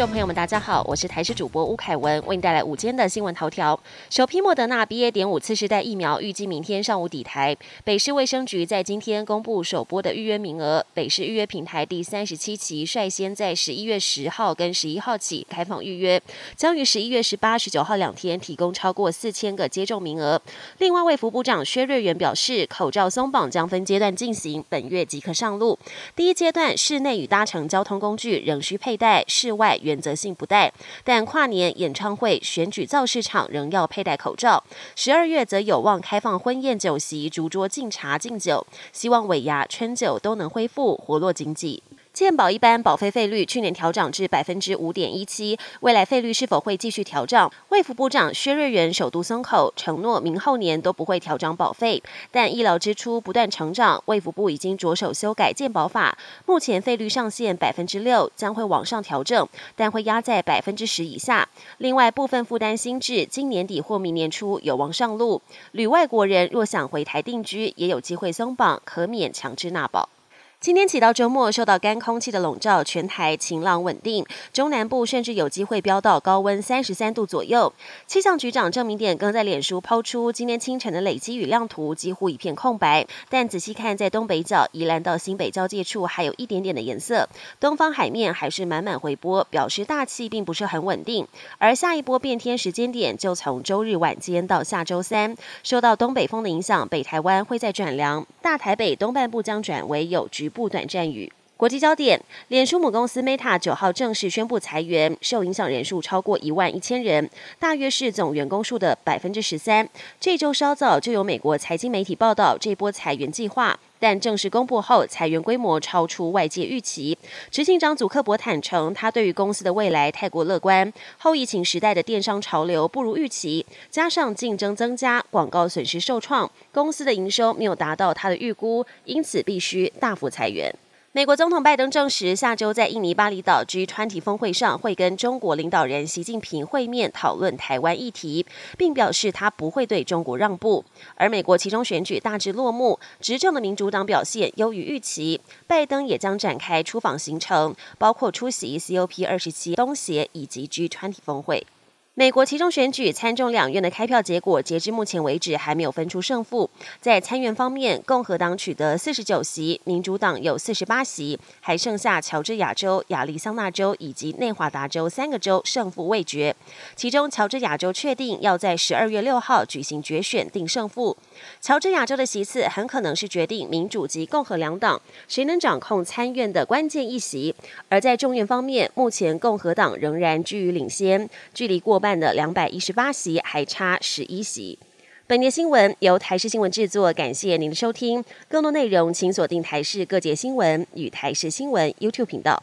众朋友们，大家好，我是台视主播吴凯文，为您带来午间的新闻头条。首批莫德纳 BA. 点五次世代疫苗预计明天上午抵台。北市卫生局在今天公布首波的预约名额，北市预约平台第三十七期率先在十一月十号跟十一号起开放预约，将于十一月十八、十九号两天提供超过四千个接种名额。另外，卫福部长薛瑞元表示，口罩松绑将分阶段进行，本月即可上路。第一阶段，室内与搭乘交通工具仍需佩戴，室外选择性不戴，但跨年演唱会、选举造市场仍要佩戴口罩。十二月则有望开放婚宴酒席、烛桌敬茶敬酒，希望尾牙、春酒都能恢复活络经济。健保一般保费费率去年调涨至百分之五点一七，未来费率是否会继续调涨？卫福部长薛瑞元首度松口，承诺明后年都不会调涨保费。但医疗支出不断成长，卫福部已经着手修改健保法，目前费率上限百分之六，将会往上调整，但会压在百分之十以下。另外，部分负担新制今年底或明年初有望上路，旅外国人若想回台定居，也有机会松绑，可免强制纳保。今天起到周末，受到干空气的笼罩，全台晴朗稳定，中南部甚至有机会飙到高温三十三度左右。气象局长郑明典更在脸书抛出今天清晨的累积雨量图，几乎一片空白。但仔细看，在东北角宜兰到新北交界处，还有一点点的颜色。东方海面还是满满回波，表示大气并不是很稳定。而下一波变天时间点就从周日晚间到下周三，受到东北风的影响，北台湾会在转凉，大台北东半部将转为有局。不短战雨。国际焦点：脸书母公司 Meta 九号正式宣布裁员，受影响人数超过一万一千人，大约是总员工数的百分之十三。这周稍早就有美国财经媒体报道这波裁员计划，但正式公布后，裁员规模超出外界预期。执行长祖克伯坦诚，他对于公司的未来太过乐观。后疫情时代的电商潮流不如预期，加上竞争增加，广告损失受创，公司的营收没有达到他的预估，因此必须大幅裁员。美国总统拜登证实，下周在印尼巴厘岛 G20 峰会上会跟中国领导人习近平会面，讨论台湾议题，并表示他不会对中国让步。而美国其中选举大致落幕，执政的民主党表现优于预期，拜登也将展开出访行程，包括出席 COP 二十七东协以及 G20 峰会。美国其中选举参众两院的开票结果，截至目前为止还没有分出胜负。在参院方面，共和党取得四十九席，民主党有四十八席，还剩下乔治亚州、亚利桑那州以及内华达州三个州胜负未决。其中，乔治亚州确定要在十二月六号举行决选定胜负。乔治亚州的席次很可能是决定民主及共和两党谁能掌控参院的关键一席。而在众院方面，目前共和党仍然居于领先，距离过半。的两百一十八席还差十一席。本节新闻由台视新闻制作，感谢您的收听。更多内容请锁定台视各界新闻与台视新闻 YouTube 频道。